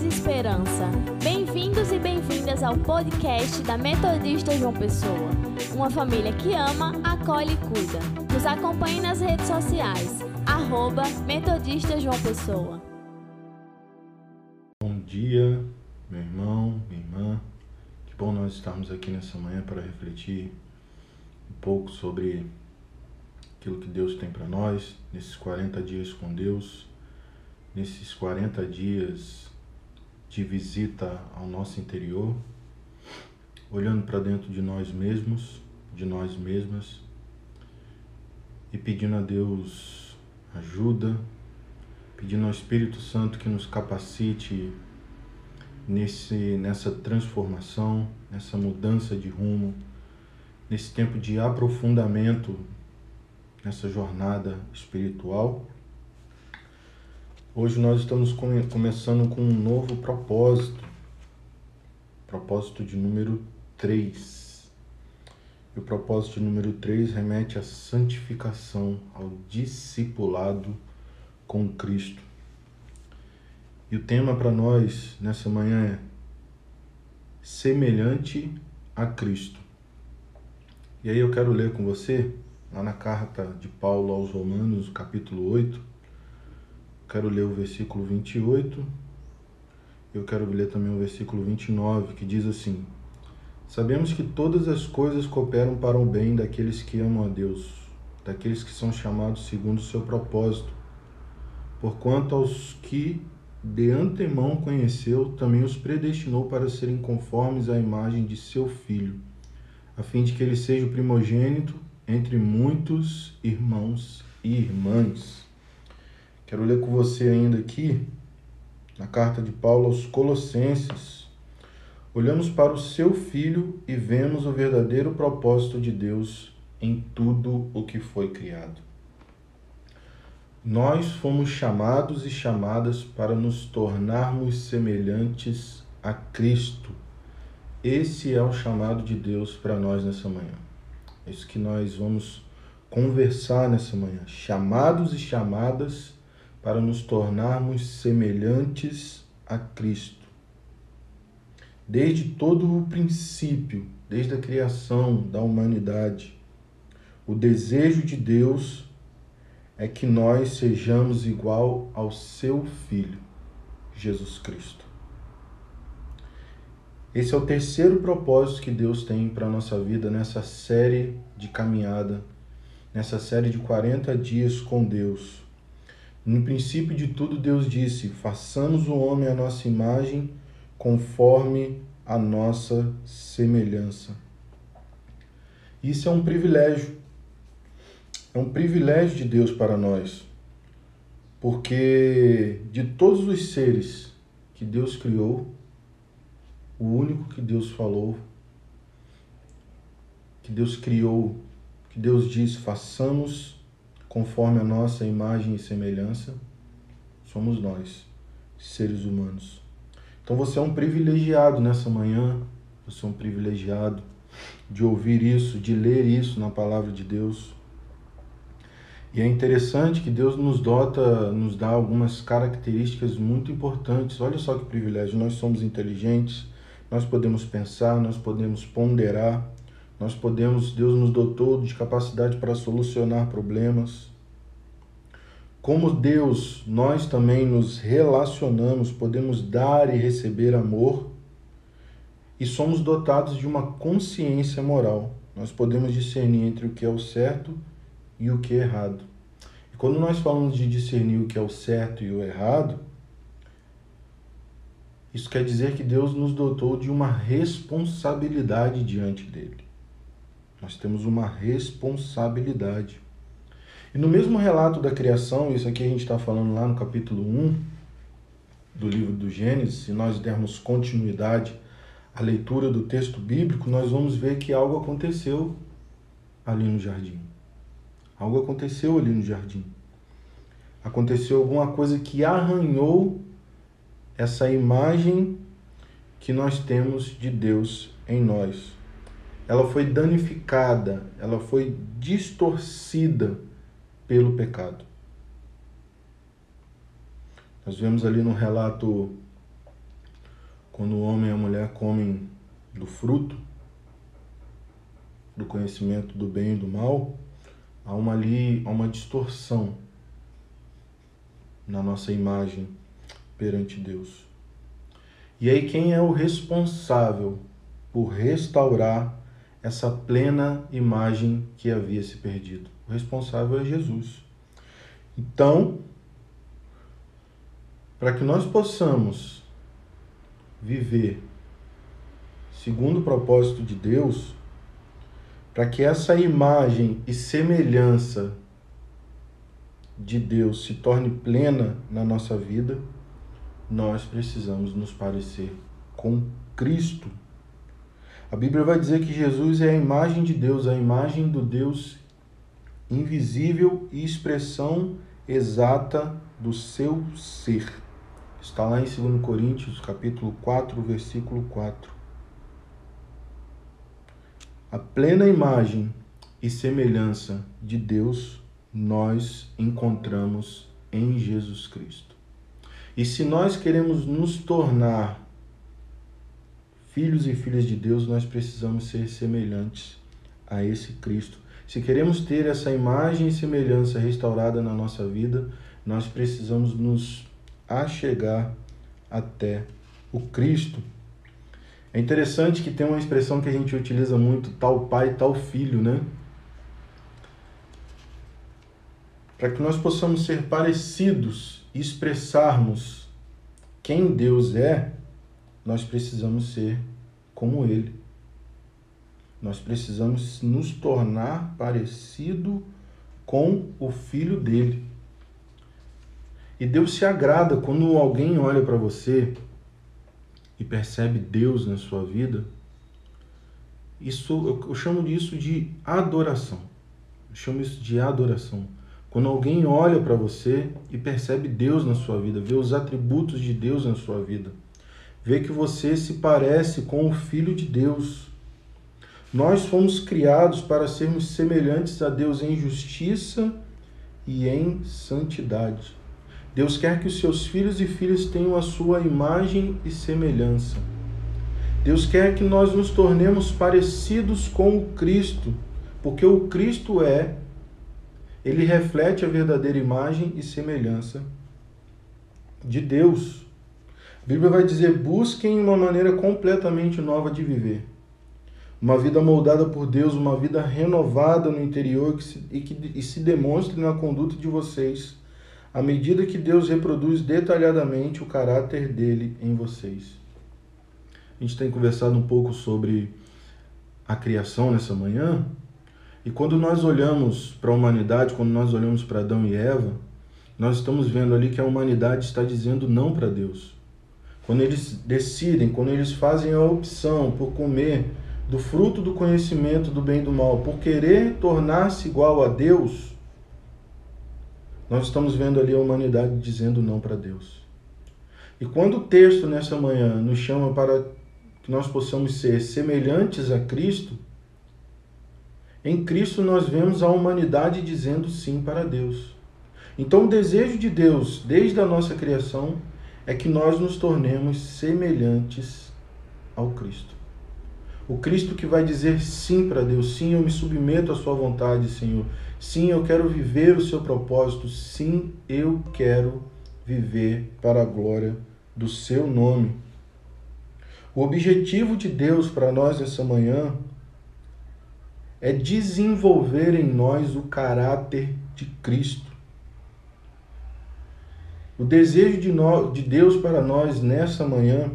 e esperança. Bem-vindos e bem-vindas ao podcast da Metodista João Pessoa. Uma família que ama, acolhe e cuida. Nos acompanhe nas redes sociais. Arroba Metodista João Pessoa. Bom dia, meu irmão, minha irmã. Que bom nós estarmos aqui nessa manhã para refletir um pouco sobre aquilo que Deus tem para nós nesses 40 dias com Deus, nesses 40 dias de visita ao nosso interior, olhando para dentro de nós mesmos, de nós mesmas e pedindo a Deus ajuda, pedindo ao Espírito Santo que nos capacite nesse nessa transformação, nessa mudança de rumo, nesse tempo de aprofundamento nessa jornada espiritual. Hoje nós estamos come começando com um novo propósito, propósito de número 3. E o propósito número 3 remete à santificação, ao discipulado com Cristo. E o tema para nós nessa manhã é semelhante a Cristo. E aí eu quero ler com você, lá na carta de Paulo aos Romanos, capítulo 8. Quero ler o versículo 28. Eu quero ler também o versículo 29, que diz assim: Sabemos que todas as coisas cooperam para o bem daqueles que amam a Deus, daqueles que são chamados segundo o seu propósito. Porquanto aos que de antemão conheceu, também os predestinou para serem conformes à imagem de seu filho, a fim de que ele seja o primogênito entre muitos irmãos e irmãs. Quero ler com você ainda aqui, na carta de Paulo aos Colossenses. Olhamos para o seu filho e vemos o verdadeiro propósito de Deus em tudo o que foi criado. Nós fomos chamados e chamadas para nos tornarmos semelhantes a Cristo. Esse é o chamado de Deus para nós nessa manhã. É isso que nós vamos conversar nessa manhã. Chamados e chamadas para nos tornarmos semelhantes a Cristo. Desde todo o princípio, desde a criação da humanidade, o desejo de Deus é que nós sejamos igual ao seu Filho, Jesus Cristo. Esse é o terceiro propósito que Deus tem para a nossa vida nessa série de caminhada, nessa série de 40 dias com Deus. No princípio de tudo, Deus disse: façamos o homem à nossa imagem, conforme a nossa semelhança. Isso é um privilégio é um privilégio de Deus para nós, porque de todos os seres que Deus criou, o único que Deus falou, que Deus criou, que Deus disse, façamos conforme a nossa imagem e semelhança, somos nós, seres humanos. Então você é um privilegiado nessa manhã, você é um privilegiado de ouvir isso, de ler isso na palavra de Deus. E é interessante que Deus nos dota, nos dá algumas características muito importantes. Olha só que privilégio, nós somos inteligentes, nós podemos pensar, nós podemos ponderar, nós podemos, Deus nos dotou de capacidade para solucionar problemas. Como Deus, nós também nos relacionamos, podemos dar e receber amor e somos dotados de uma consciência moral. Nós podemos discernir entre o que é o certo e o que é errado. E quando nós falamos de discernir o que é o certo e o errado, isso quer dizer que Deus nos dotou de uma responsabilidade diante dele. Nós temos uma responsabilidade. E no mesmo relato da criação, isso aqui a gente está falando lá no capítulo 1 do livro do Gênesis, se nós dermos continuidade à leitura do texto bíblico, nós vamos ver que algo aconteceu ali no jardim. Algo aconteceu ali no jardim. Aconteceu alguma coisa que arranhou essa imagem que nós temos de Deus em nós. Ela foi danificada, ela foi distorcida pelo pecado. Nós vemos ali no relato quando o homem e a mulher comem do fruto do conhecimento do bem e do mal, há uma ali, há uma distorção na nossa imagem perante Deus. E aí quem é o responsável por restaurar essa plena imagem que havia se perdido? O responsável é Jesus. Então, para que nós possamos viver segundo o propósito de Deus, para que essa imagem e semelhança de Deus se torne plena na nossa vida, nós precisamos nos parecer com Cristo. A Bíblia vai dizer que Jesus é a imagem de Deus, a imagem do Deus invisível e expressão exata do seu ser. Está lá em 2 Coríntios, capítulo 4, versículo 4 a plena imagem e semelhança de Deus nós encontramos em Jesus Cristo. E se nós queremos nos tornar filhos e filhas de Deus, nós precisamos ser semelhantes a esse Cristo. Se queremos ter essa imagem e semelhança restaurada na nossa vida, nós precisamos nos achegar até o Cristo. É interessante que tem uma expressão que a gente utiliza muito, tal pai, tal filho, né? Para que nós possamos ser parecidos e expressarmos quem Deus é, nós precisamos ser como Ele. Nós precisamos nos tornar parecido com o filho dele. E Deus se agrada quando alguém olha para você e percebe Deus na sua vida, isso eu chamo disso de adoração. Eu chamo isso de adoração. Quando alguém olha para você e percebe Deus na sua vida, vê os atributos de Deus na sua vida, vê que você se parece com o Filho de Deus. Nós fomos criados para sermos semelhantes a Deus em justiça e em santidade. Deus quer que os seus filhos e filhas tenham a sua imagem e semelhança. Deus quer que nós nos tornemos parecidos com o Cristo, porque o Cristo é, ele reflete a verdadeira imagem e semelhança de Deus. A Bíblia vai dizer: busquem uma maneira completamente nova de viver. Uma vida moldada por Deus, uma vida renovada no interior e que e se demonstre na conduta de vocês à medida que Deus reproduz detalhadamente o caráter dele em vocês. A gente tem conversado um pouco sobre a criação nessa manhã, e quando nós olhamos para a humanidade, quando nós olhamos para Adão e Eva, nós estamos vendo ali que a humanidade está dizendo não para Deus. Quando eles decidem, quando eles fazem a opção por comer do fruto do conhecimento do bem e do mal, por querer tornar-se igual a Deus, nós estamos vendo ali a humanidade dizendo não para Deus. E quando o texto nessa manhã nos chama para que nós possamos ser semelhantes a Cristo, em Cristo nós vemos a humanidade dizendo sim para Deus. Então, o desejo de Deus, desde a nossa criação, é que nós nos tornemos semelhantes ao Cristo. O Cristo que vai dizer sim para Deus, sim, eu me submeto à Sua vontade, Senhor. Sim, eu quero viver o seu propósito. Sim, eu quero viver para a glória do seu nome. O objetivo de Deus para nós essa manhã é desenvolver em nós o caráter de Cristo. O desejo de, nós, de Deus para nós nessa manhã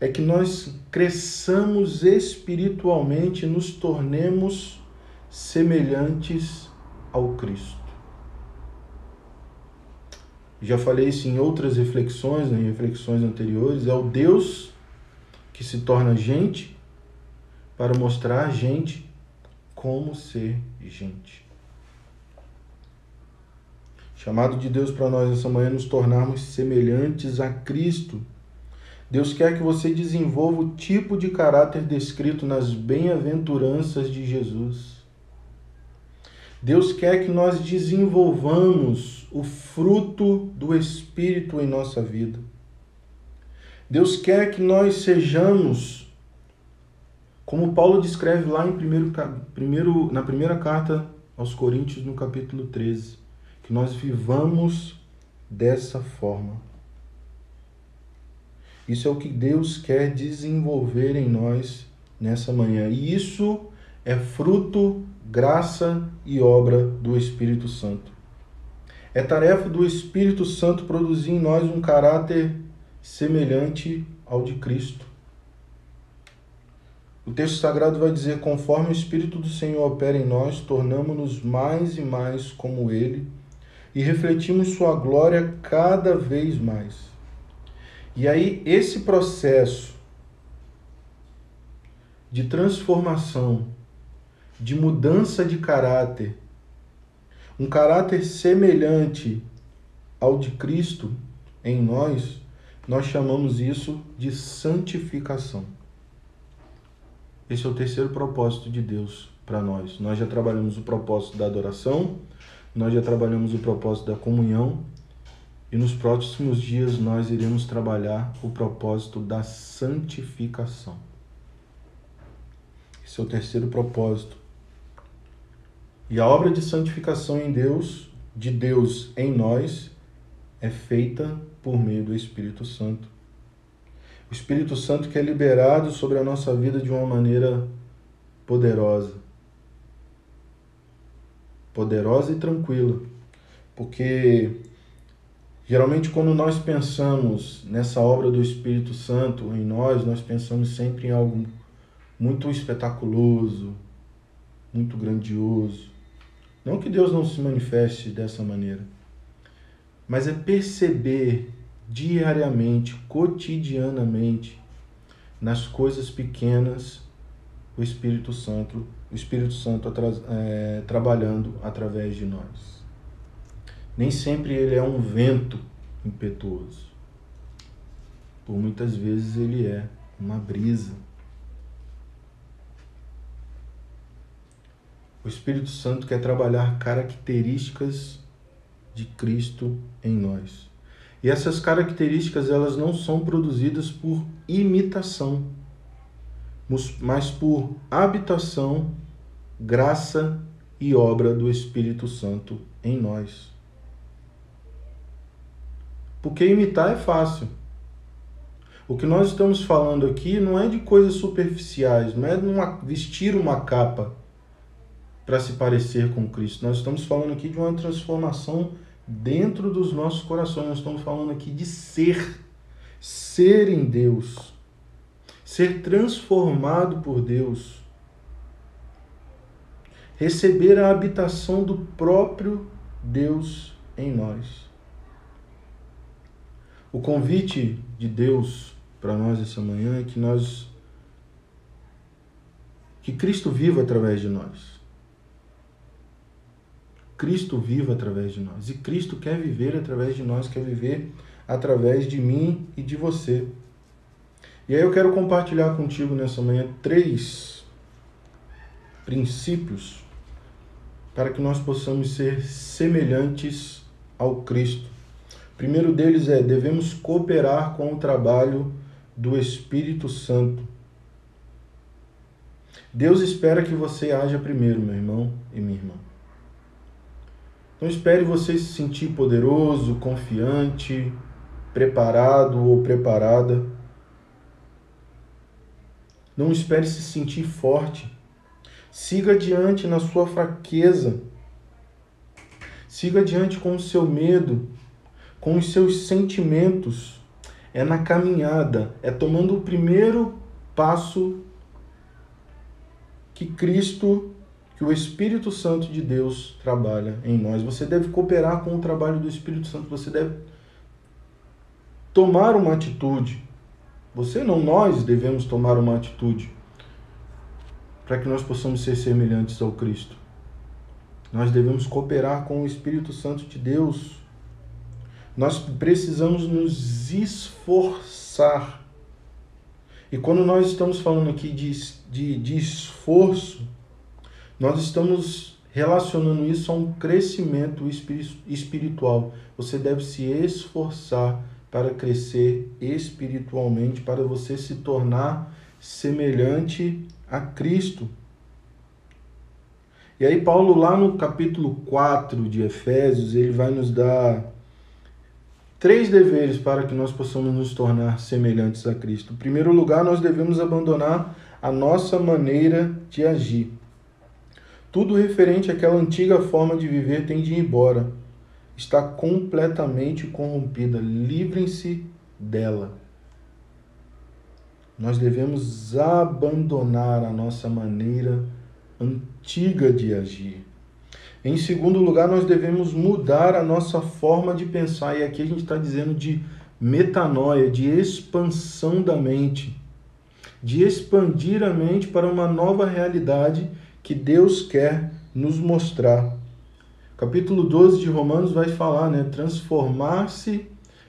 é que nós cresçamos espiritualmente, nos tornemos semelhantes ao Cristo. Já falei isso em outras reflexões, em reflexões anteriores, é o Deus que se torna gente para mostrar a gente como ser gente. Chamado de Deus para nós essa manhã nos tornarmos semelhantes a Cristo. Deus quer que você desenvolva o tipo de caráter descrito nas bem-aventuranças de Jesus. Deus quer que nós desenvolvamos o fruto do Espírito em nossa vida. Deus quer que nós sejamos, como Paulo descreve lá em primeiro, primeiro, na primeira carta aos Coríntios, no capítulo 13, que nós vivamos dessa forma. Isso é o que Deus quer desenvolver em nós nessa manhã. E isso é fruto, graça e obra do Espírito Santo. É tarefa do Espírito Santo produzir em nós um caráter semelhante ao de Cristo. O texto sagrado vai dizer: conforme o Espírito do Senhor opera em nós, tornamos-nos mais e mais como Ele e refletimos Sua glória cada vez mais. E aí, esse processo de transformação, de mudança de caráter, um caráter semelhante ao de Cristo em nós, nós chamamos isso de santificação. Esse é o terceiro propósito de Deus para nós. Nós já trabalhamos o propósito da adoração, nós já trabalhamos o propósito da comunhão e nos próximos dias nós iremos trabalhar o propósito da santificação. Esse é o terceiro propósito. E a obra de santificação em Deus, de Deus em nós, é feita por meio do Espírito Santo. O Espírito Santo que é liberado sobre a nossa vida de uma maneira poderosa. Poderosa e tranquila. Porque Geralmente, quando nós pensamos nessa obra do Espírito Santo em nós, nós pensamos sempre em algo muito espetaculoso, muito grandioso. Não que Deus não se manifeste dessa maneira, mas é perceber diariamente, cotidianamente, nas coisas pequenas, o Espírito Santo, o Espírito Santo é, trabalhando através de nós. Nem sempre ele é um vento impetuoso. Por muitas vezes ele é uma brisa. O Espírito Santo quer trabalhar características de Cristo em nós. E essas características elas não são produzidas por imitação, mas por habitação, graça e obra do Espírito Santo em nós. Porque imitar é fácil. O que nós estamos falando aqui não é de coisas superficiais, não é de vestir uma capa para se parecer com Cristo. Nós estamos falando aqui de uma transformação dentro dos nossos corações. Nós estamos falando aqui de ser, ser em Deus, ser transformado por Deus, receber a habitação do próprio Deus em nós. O convite de Deus para nós essa manhã é que nós que Cristo viva através de nós. Cristo viva através de nós. E Cristo quer viver através de nós, quer viver através de mim e de você. E aí eu quero compartilhar contigo nessa manhã três princípios para que nós possamos ser semelhantes ao Cristo primeiro deles é: devemos cooperar com o trabalho do Espírito Santo. Deus espera que você haja primeiro, meu irmão e minha irmã. Não espere você se sentir poderoso, confiante, preparado ou preparada. Não espere se sentir forte. Siga adiante na sua fraqueza. Siga adiante com o seu medo, com os seus sentimentos, é na caminhada, é tomando o primeiro passo que Cristo, que o Espírito Santo de Deus trabalha em nós. Você deve cooperar com o trabalho do Espírito Santo, você deve tomar uma atitude. Você não, nós devemos tomar uma atitude para que nós possamos ser semelhantes ao Cristo. Nós devemos cooperar com o Espírito Santo de Deus nós precisamos nos esforçar. E quando nós estamos falando aqui de, de, de esforço, nós estamos relacionando isso a um crescimento espiritual. Você deve se esforçar para crescer espiritualmente, para você se tornar semelhante a Cristo. E aí Paulo lá no capítulo 4 de Efésios, ele vai nos dar três deveres para que nós possamos nos tornar semelhantes a Cristo. Em primeiro lugar, nós devemos abandonar a nossa maneira de agir. Tudo referente àquela antiga forma de viver tem de ir embora. Está completamente corrompida. Livrem-se dela. Nós devemos abandonar a nossa maneira antiga de agir. Em segundo lugar, nós devemos mudar a nossa forma de pensar. E aqui a gente está dizendo de metanoia, de expansão da mente, de expandir a mente para uma nova realidade que Deus quer nos mostrar. Capítulo 12 de Romanos vai falar, né? Transformar-se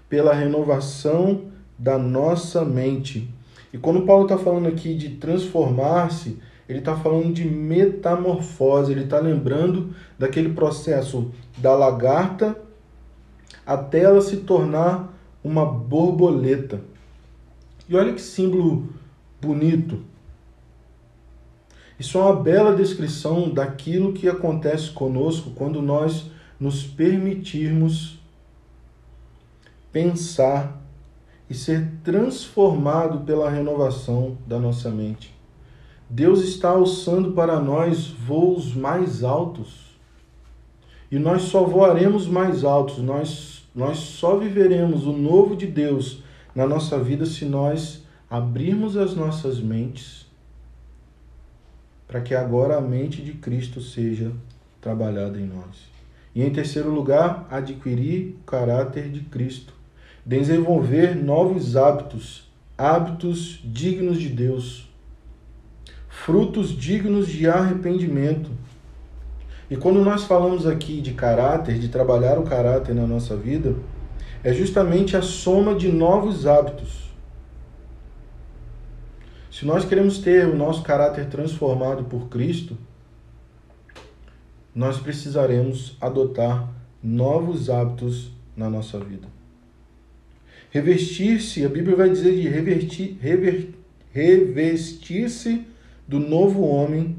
pela renovação da nossa mente. E quando Paulo está falando aqui de transformar-se, ele está falando de metamorfose, ele está lembrando daquele processo da lagarta até ela se tornar uma borboleta. E olha que símbolo bonito. Isso é uma bela descrição daquilo que acontece conosco quando nós nos permitirmos pensar e ser transformado pela renovação da nossa mente. Deus está alçando para nós voos mais altos. E nós só voaremos mais altos, nós, nós só viveremos o novo de Deus na nossa vida se nós abrirmos as nossas mentes para que agora a mente de Cristo seja trabalhada em nós. E em terceiro lugar, adquirir o caráter de Cristo, desenvolver novos hábitos, hábitos dignos de Deus, frutos dignos de arrependimento. E quando nós falamos aqui de caráter, de trabalhar o caráter na nossa vida, é justamente a soma de novos hábitos se nós queremos ter o nosso caráter transformado por Cristo, nós precisaremos adotar novos hábitos na nossa vida. Revestir-se, a Bíblia vai dizer de revestir-se do novo homem,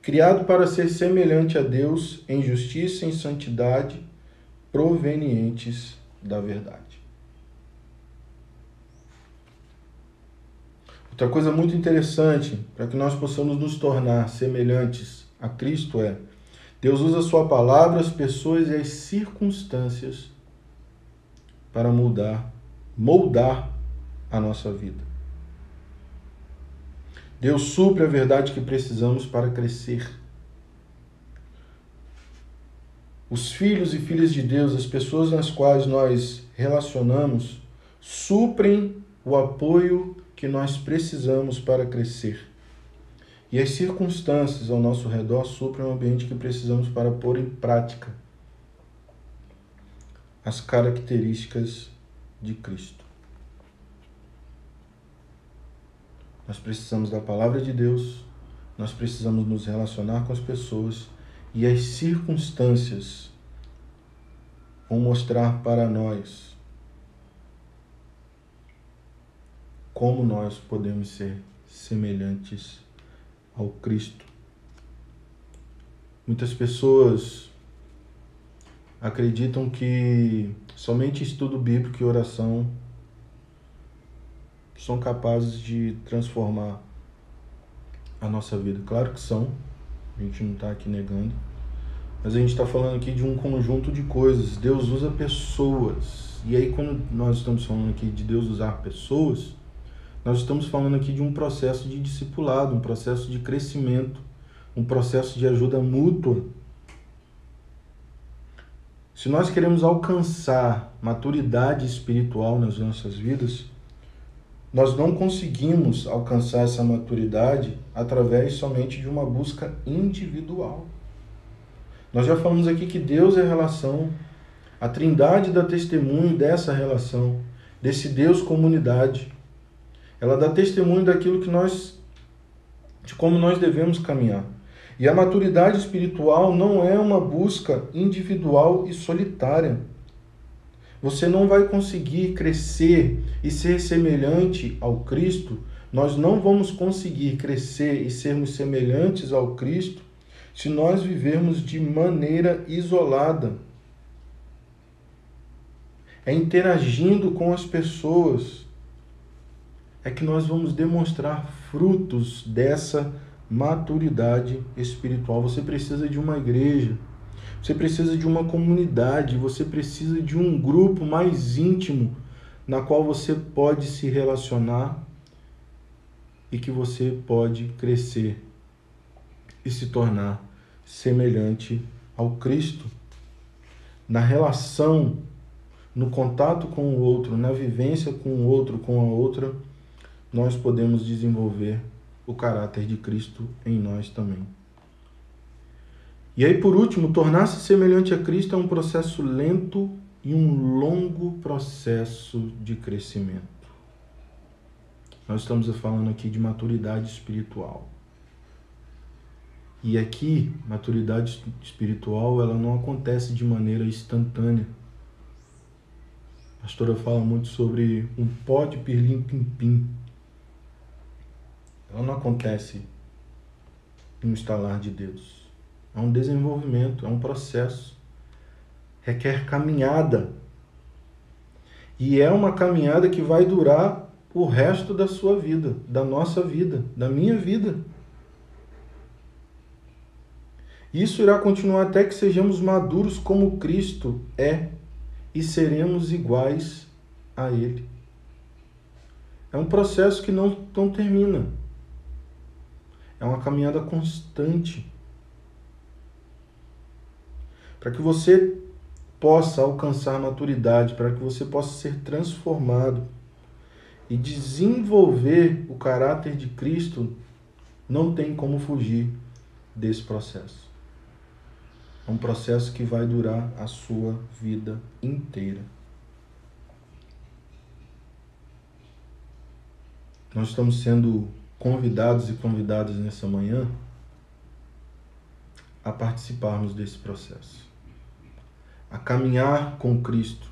criado para ser semelhante a Deus em justiça e em santidade, provenientes da verdade. Outra coisa muito interessante para que nós possamos nos tornar semelhantes a Cristo é Deus usa sua palavra, as pessoas e as circunstâncias para mudar, moldar a nossa vida. Deus supre a verdade que precisamos para crescer. Os filhos e filhas de Deus, as pessoas nas quais nós relacionamos, suprem o apoio que nós precisamos para crescer. E as circunstâncias ao nosso redor suprem o ambiente que precisamos para pôr em prática as características de Cristo. Nós precisamos da palavra de Deus, nós precisamos nos relacionar com as pessoas e as circunstâncias vão mostrar para nós como nós podemos ser semelhantes ao Cristo. Muitas pessoas acreditam que somente estudo bíblico e oração são capazes de transformar a nossa vida. Claro que são, a gente não está aqui negando, mas a gente está falando aqui de um conjunto de coisas. Deus usa pessoas. E aí, quando nós estamos falando aqui de Deus usar pessoas, nós estamos falando aqui de um processo de discipulado, um processo de crescimento, um processo de ajuda mútua. Se nós queremos alcançar maturidade espiritual nas nossas vidas, nós não conseguimos alcançar essa maturidade através somente de uma busca individual. Nós já falamos aqui que Deus é relação, a trindade dá testemunho dessa relação, desse Deus comunidade. Ela dá testemunho daquilo que nós de como nós devemos caminhar. E a maturidade espiritual não é uma busca individual e solitária, Você não vai conseguir crescer e ser semelhante ao Cristo. Nós não vamos conseguir crescer e sermos semelhantes ao Cristo se nós vivermos de maneira isolada. É interagindo com as pessoas é que nós vamos demonstrar frutos dessa maturidade espiritual. Você precisa de uma igreja, você precisa de uma comunidade, você precisa de um grupo mais íntimo na qual você pode se relacionar e que você pode crescer e se tornar semelhante ao Cristo. Na relação, no contato com o outro, na vivência com o outro, com a outra, nós podemos desenvolver o caráter de Cristo em nós também. E aí, por último, tornar-se semelhante a Cristo é um processo lento e um longo processo de crescimento. Nós estamos falando aqui de maturidade espiritual. E aqui, maturidade espiritual, ela não acontece de maneira instantânea. A pastora fala muito sobre um pó de pirlim-pim-pim ela não acontece no estalar de Deus. É um desenvolvimento, é um processo. Requer caminhada. E é uma caminhada que vai durar o resto da sua vida, da nossa vida, da minha vida. Isso irá continuar até que sejamos maduros como Cristo é e seremos iguais a Ele. É um processo que não, não termina. É uma caminhada constante. Para que você possa alcançar maturidade, para que você possa ser transformado e desenvolver o caráter de Cristo, não tem como fugir desse processo. É um processo que vai durar a sua vida inteira. Nós estamos sendo convidados e convidadas nessa manhã a participarmos desse processo, a caminhar com Cristo,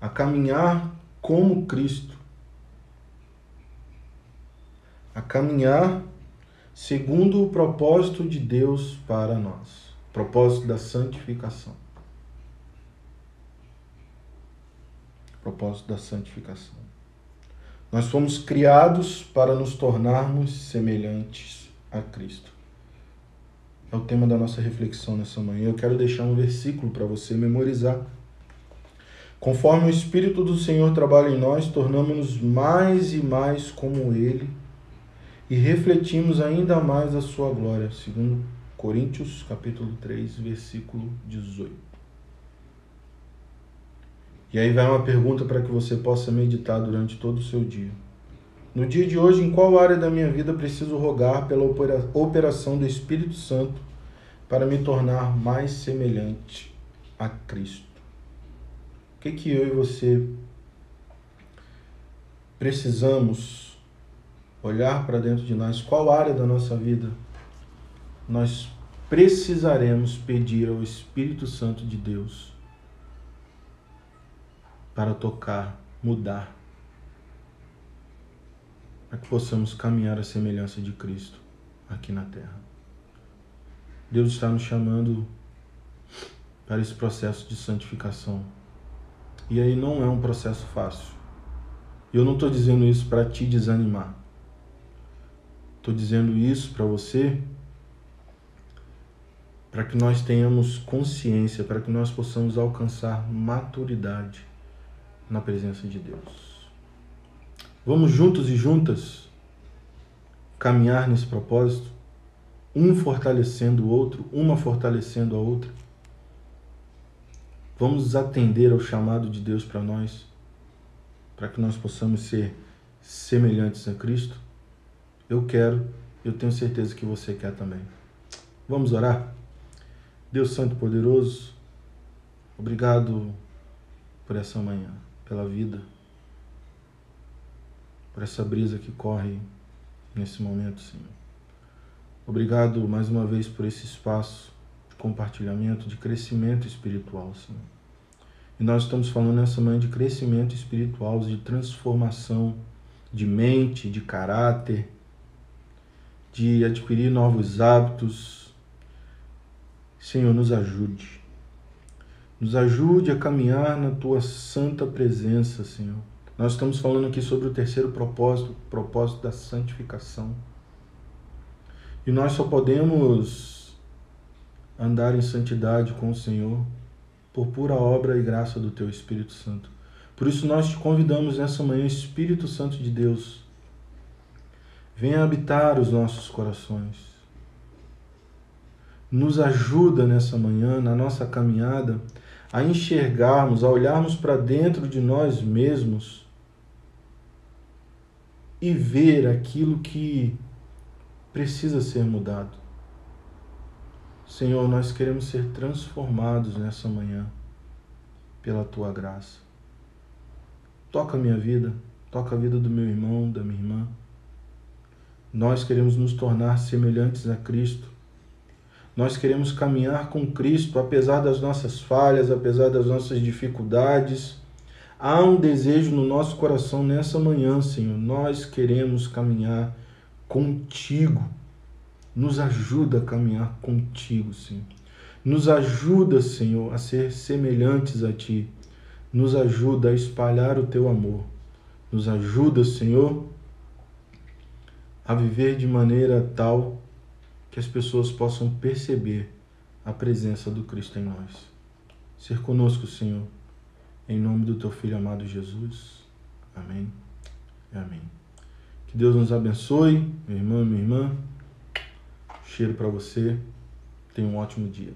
a caminhar como Cristo, a caminhar segundo o propósito de Deus para nós, propósito da santificação. Propósito da santificação. Nós fomos criados para nos tornarmos semelhantes a Cristo. É o tema da nossa reflexão nessa manhã. Eu quero deixar um versículo para você memorizar. Conforme o Espírito do Senhor trabalha em nós, tornamos-nos mais e mais como Ele e refletimos ainda mais a sua glória. Segundo Coríntios, capítulo 3, versículo 18. E aí vai uma pergunta para que você possa meditar durante todo o seu dia. No dia de hoje, em qual área da minha vida preciso rogar pela operação do Espírito Santo para me tornar mais semelhante a Cristo? O que, que eu e você precisamos olhar para dentro de nós? Qual área da nossa vida nós precisaremos pedir ao Espírito Santo de Deus para tocar, mudar, para que possamos caminhar à semelhança de Cristo aqui na terra. Deus está nos chamando para esse processo de santificação. E aí não é um processo fácil. Eu não estou dizendo isso para te desanimar. Estou dizendo isso para você para que nós tenhamos consciência, para que nós possamos alcançar maturidade na presença de Deus. Vamos juntos e juntas caminhar nesse propósito, um fortalecendo o outro, uma fortalecendo a outra. Vamos atender ao chamado de Deus para nós, para que nós possamos ser semelhantes a Cristo. Eu quero, eu tenho certeza que você quer também. Vamos orar? Deus Santo e Poderoso, obrigado por essa manhã pela vida, por essa brisa que corre nesse momento, Senhor. Obrigado mais uma vez por esse espaço de compartilhamento, de crescimento espiritual, Senhor. E nós estamos falando nessa manhã de crescimento espiritual, de transformação de mente, de caráter, de adquirir novos hábitos. Senhor, nos ajude. Nos ajude a caminhar na tua santa presença, Senhor. Nós estamos falando aqui sobre o terceiro propósito, o propósito da santificação. E nós só podemos andar em santidade com o Senhor por pura obra e graça do teu Espírito Santo. Por isso nós te convidamos nessa manhã, Espírito Santo de Deus, venha habitar os nossos corações. Nos ajuda nessa manhã, na nossa caminhada, a enxergarmos, a olharmos para dentro de nós mesmos e ver aquilo que precisa ser mudado. Senhor, nós queremos ser transformados nessa manhã pela tua graça. Toca a minha vida, toca a vida do meu irmão, da minha irmã. Nós queremos nos tornar semelhantes a Cristo. Nós queremos caminhar com Cristo, apesar das nossas falhas, apesar das nossas dificuldades Há um desejo no nosso coração nessa manhã, Senhor. Nós queremos caminhar contigo. Nos ajuda a caminhar contigo, Senhor. Nos ajuda, Senhor, a ser semelhantes a Ti. Nos ajuda a espalhar o Teu amor. Nos ajuda, Senhor, a viver de maneira tal que as pessoas possam perceber a presença do Cristo em nós. Ser conosco, Senhor em nome do teu filho amado Jesus. Amém. Amém. Que Deus nos abençoe, meu irmão, minha irmã. Cheiro para você. Tenha um ótimo dia.